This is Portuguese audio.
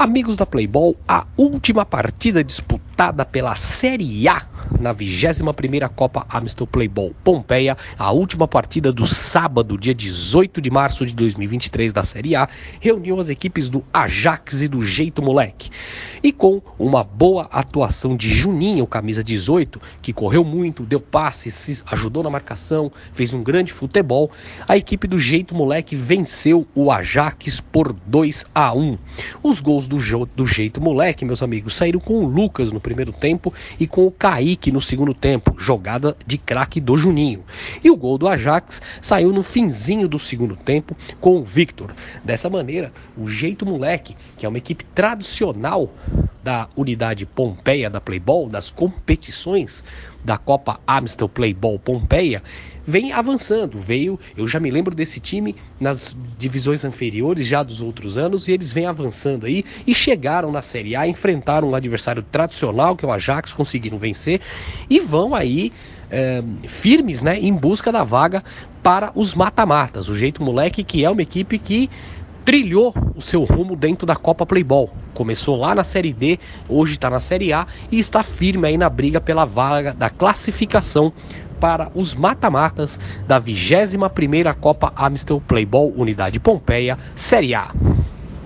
Amigos da Playboy, a última partida disputada pela Série A na 21ª Copa Amstel Playball Pompeia, a última partida do sábado, dia 18 de março de 2023 da Série A, reuniu as equipes do Ajax e do Jeito Moleque. E com uma boa atuação de Juninho, camisa 18, que correu muito, deu passes, ajudou na marcação, fez um grande futebol, a equipe do Jeito Moleque venceu o Ajax por 2 a 1. Os gols do, do Jeito Moleque, meus amigos, saíram com o Lucas no primeiro tempo e com o Kaique no segundo tempo, jogada de craque do Juninho. E o gol do Ajax saiu no finzinho do segundo tempo com o Victor. Dessa maneira, o Jeito Moleque, que é uma equipe tradicional da unidade Pompeia da Playball, das competições da Copa Amstel Playball Pompeia, vem avançando. Veio, eu já me lembro desse time nas divisões inferiores já dos outros anos e eles vêm avançando aí e chegaram na Série A, enfrentaram um adversário tradicional que é o Ajax, conseguiram vencer e vão aí é, firmes, né, em busca da vaga para os mata-matas. O jeito moleque que é uma equipe que trilhou o seu rumo dentro da Copa Playball. Começou lá na Série D, hoje está na Série A e está firme aí na briga pela vaga da classificação para os mata-matas da 21ª Copa Amstel Playball Unidade Pompeia Série A.